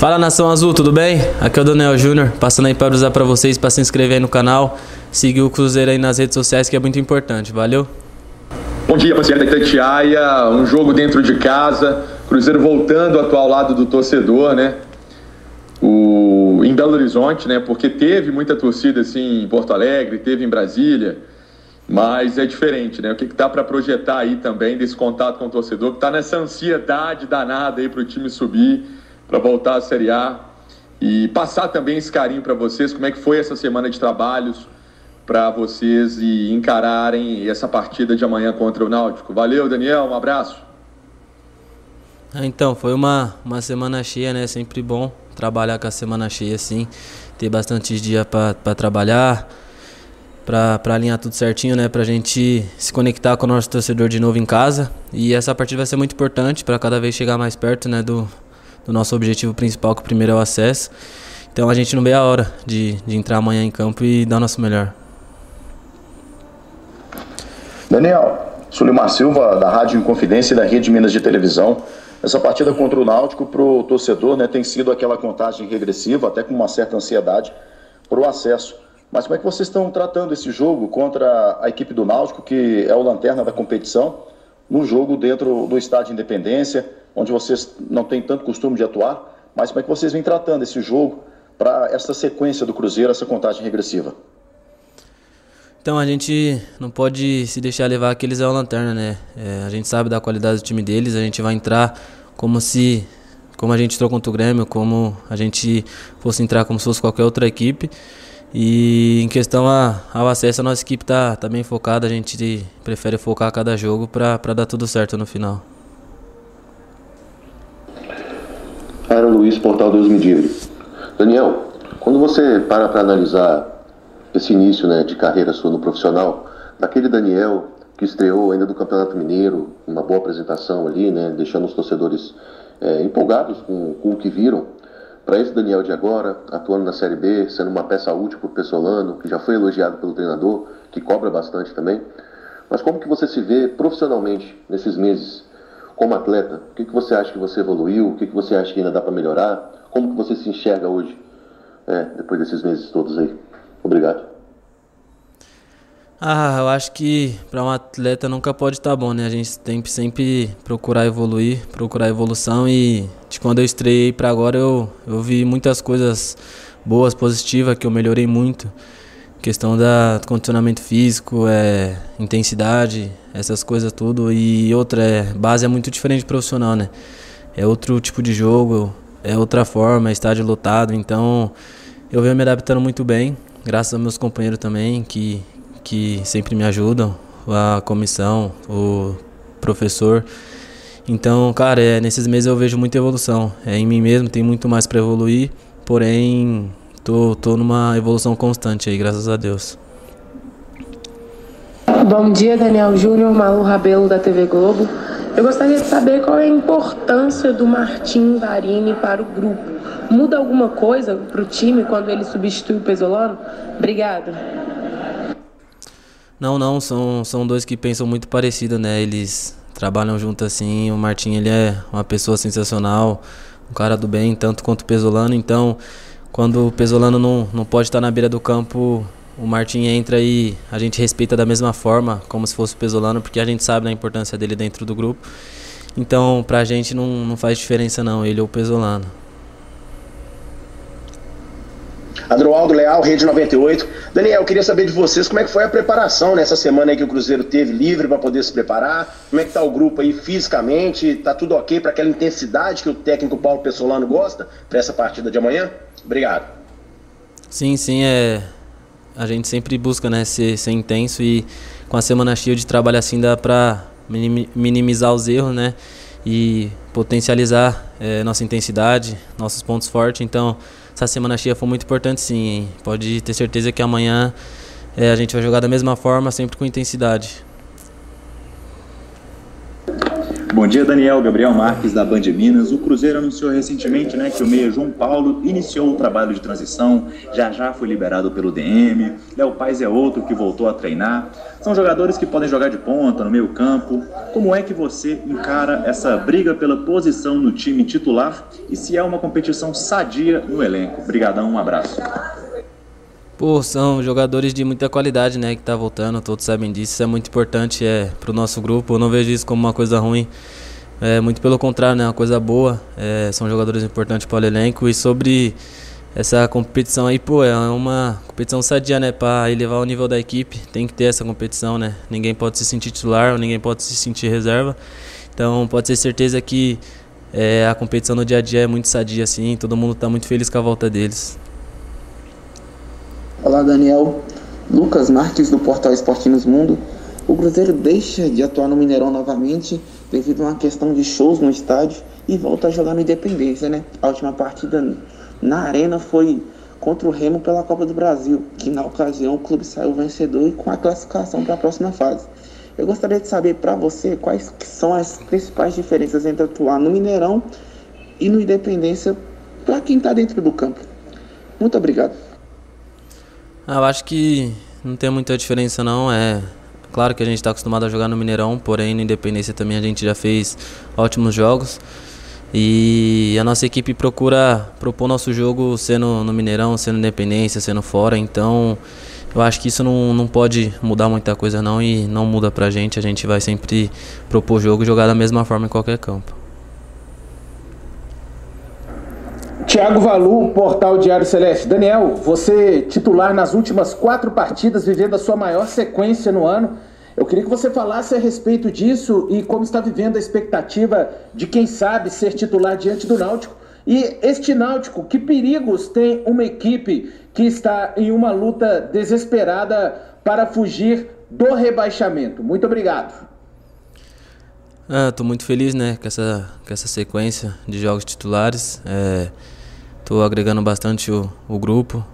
Fala nação azul, tudo bem? Aqui é o Daniel Júnior, passando aí para usar para vocês para se inscrever aí no canal, seguir o Cruzeiro aí nas redes sociais que é muito importante. Valeu? Bom dia, rapaziada da Itatiaia. Um jogo dentro de casa, Cruzeiro voltando ao lado do torcedor, né? O, em Belo Horizonte, né? Porque teve muita torcida assim em Porto Alegre, teve em Brasília, mas é diferente, né? O que, que dá para projetar aí também desse contato com o torcedor que está nessa ansiedade danada aí para o time subir para voltar à Série A e passar também esse carinho para vocês, como é que foi essa semana de trabalhos para vocês e encararem essa partida de amanhã contra o Náutico. Valeu, Daniel, um abraço. Ah, então, foi uma, uma semana cheia, né? Sempre bom trabalhar com a semana cheia assim, ter bastante dia para trabalhar, para alinhar tudo certinho, né? Pra gente se conectar com o nosso torcedor de novo em casa. E essa partida vai ser muito importante para cada vez chegar mais perto, né? Do, do nosso objetivo principal, que o primeiro é o acesso. Então a gente não vê a hora de, de entrar amanhã em campo e dar o nosso melhor. Daniel, Sulimar Silva, da Rádio Inconfidência e da Rede Minas de Televisão. Essa partida contra o Náutico para o torcedor né, tem sido aquela contagem regressiva, até com uma certa ansiedade, para o acesso. Mas como é que vocês estão tratando esse jogo contra a equipe do Náutico, que é o lanterna da competição, no jogo dentro do Estádio Independência? Onde vocês não têm tanto costume de atuar, mas como é que vocês vêm tratando esse jogo para essa sequência do Cruzeiro, essa contagem regressiva? Então a gente não pode se deixar levar que eles é o lanterna, né? É, a gente sabe da qualidade do time deles, a gente vai entrar como se como a gente entrou contra o Grêmio, como a gente fosse entrar como se fosse qualquer outra equipe. E em questão a, ao acesso, a nossa equipe está tá bem focada, a gente prefere focar cada jogo para dar tudo certo no final. Luiz, Portal Deus Me Livre. Daniel, quando você para para analisar esse início né, de carreira sua no profissional, daquele Daniel que estreou ainda do Campeonato Mineiro, uma boa apresentação ali, né, deixando os torcedores é, empolgados com, com o que viram, para esse Daniel de agora, atuando na Série B, sendo uma peça útil para o Pessolano, que já foi elogiado pelo treinador, que cobra bastante também. Mas como que você se vê profissionalmente nesses meses como atleta, o que, que você acha que você evoluiu? O que, que você acha que ainda dá para melhorar? Como que você se enxerga hoje, é, depois desses meses todos aí? Obrigado. Ah, eu acho que para um atleta nunca pode estar tá bom, né? A gente tem que sempre procurar evoluir, procurar evolução e de quando eu estreiei para agora eu, eu vi muitas coisas boas, positivas, que eu melhorei muito. Questão da condicionamento físico, é, intensidade, essas coisas tudo. E outra, é, base é muito diferente profissional, né? É outro tipo de jogo, é outra forma, é estádio lotado. Então eu venho me adaptando muito bem, graças aos meus companheiros também, que, que sempre me ajudam, a comissão, o professor. Então, cara, é, nesses meses eu vejo muita evolução. É em mim mesmo, tem muito mais para evoluir, porém Tô, tô numa evolução constante aí, graças a Deus. Bom dia, Daniel Júnior, Malu Rabelo da TV Globo. Eu gostaria de saber qual é a importância do Martim Varini para o grupo. Muda alguma coisa para o time quando ele substitui o Pesolano? Obrigada. Não, não, são, são dois que pensam muito parecido, né? Eles trabalham junto assim. O Martim, ele é uma pessoa sensacional, um cara do bem, tanto quanto o Pesolano, então quando o Pesolano não, não pode estar na beira do campo, o Martin entra e a gente respeita da mesma forma, como se fosse o Pesolano, porque a gente sabe da importância dele dentro do grupo. Então, pra gente não, não faz diferença não, ele ou o Pesolano. Adroaldo Leal, Rede 98. Daniel, eu queria saber de vocês como é que foi a preparação nessa semana aí que o Cruzeiro teve livre para poder se preparar. Como é que tá o grupo aí fisicamente? Tá tudo ok para aquela intensidade que o técnico Paulo Pessolano gosta para essa partida de amanhã? Obrigado. Sim, sim, é a gente sempre busca, né, ser, ser intenso e com a semana cheia de trabalho assim dá para minimizar os erros, né? E potencializar é, nossa intensidade, nossos pontos fortes. Então, essa semana cheia foi muito importante sim. Pode ter certeza que amanhã é, a gente vai jogar da mesma forma, sempre com intensidade. Bom dia, Daniel. Gabriel Marques, da Band Minas. O Cruzeiro anunciou recentemente né, que o meia João Paulo iniciou o trabalho de transição, já já foi liberado pelo DM. Léo Paz é outro que voltou a treinar. São jogadores que podem jogar de ponta, no meio campo. Como é que você encara essa briga pela posição no time titular e se é uma competição sadia no elenco? Obrigadão, um abraço. Pô, são jogadores de muita qualidade, né, que tá voltando, todos sabem disso, isso é muito importante é, pro nosso grupo, eu não vejo isso como uma coisa ruim, é muito pelo contrário, né, uma coisa boa, é, são jogadores importantes para o elenco e sobre essa competição aí, pô, é uma competição sadia, né, para elevar o nível da equipe, tem que ter essa competição, né, ninguém pode se sentir titular, ninguém pode se sentir reserva, então pode ter certeza que é, a competição no dia a dia é muito sadia, assim, todo mundo está muito feliz com a volta deles. Olá, Daniel. Lucas Marques, do portal Esportinos Mundo. O Cruzeiro deixa de atuar no Mineirão novamente devido a uma questão de shows no estádio e volta a jogar no Independência, né? A última partida na Arena foi contra o Remo pela Copa do Brasil, que na ocasião o clube saiu vencedor e com a classificação para a próxima fase. Eu gostaria de saber para você quais são as principais diferenças entre atuar no Mineirão e no Independência para quem está dentro do campo. Muito obrigado. Ah, eu acho que não tem muita diferença não. É claro que a gente está acostumado a jogar no Mineirão, porém no Independência também a gente já fez ótimos jogos. E a nossa equipe procura propor nosso jogo sendo no Mineirão, sendo Independência, sendo fora. Então eu acho que isso não, não pode mudar muita coisa não e não muda pra gente. A gente vai sempre propor jogo e jogar da mesma forma em qualquer campo. Tiago Valu, Portal Diário Celeste. Daniel, você titular nas últimas quatro partidas, vivendo a sua maior sequência no ano. Eu queria que você falasse a respeito disso e como está vivendo a expectativa de quem sabe ser titular diante do Náutico. E este Náutico, que perigos tem uma equipe que está em uma luta desesperada para fugir do rebaixamento? Muito obrigado. Ah, tô muito feliz, né, com essa, com essa sequência de jogos titulares. É, Estou agregando bastante o, o grupo.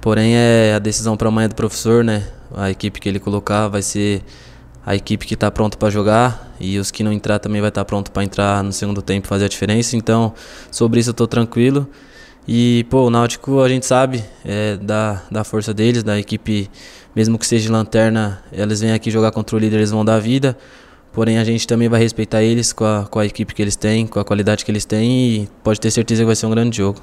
Porém, é a decisão para amanhã do professor, né? A equipe que ele colocar vai ser a equipe que está pronta para jogar e os que não entrar também vai estar tá pronto para entrar no segundo tempo fazer a diferença. Então, sobre isso eu estou tranquilo. E, pô, o Náutico a gente sabe é, da, da força deles, da equipe, mesmo que seja lanterna, eles vêm aqui jogar contra o líder, eles vão dar vida. Porém, a gente também vai respeitar eles com a, com a equipe que eles têm, com a qualidade que eles têm e pode ter certeza que vai ser um grande jogo.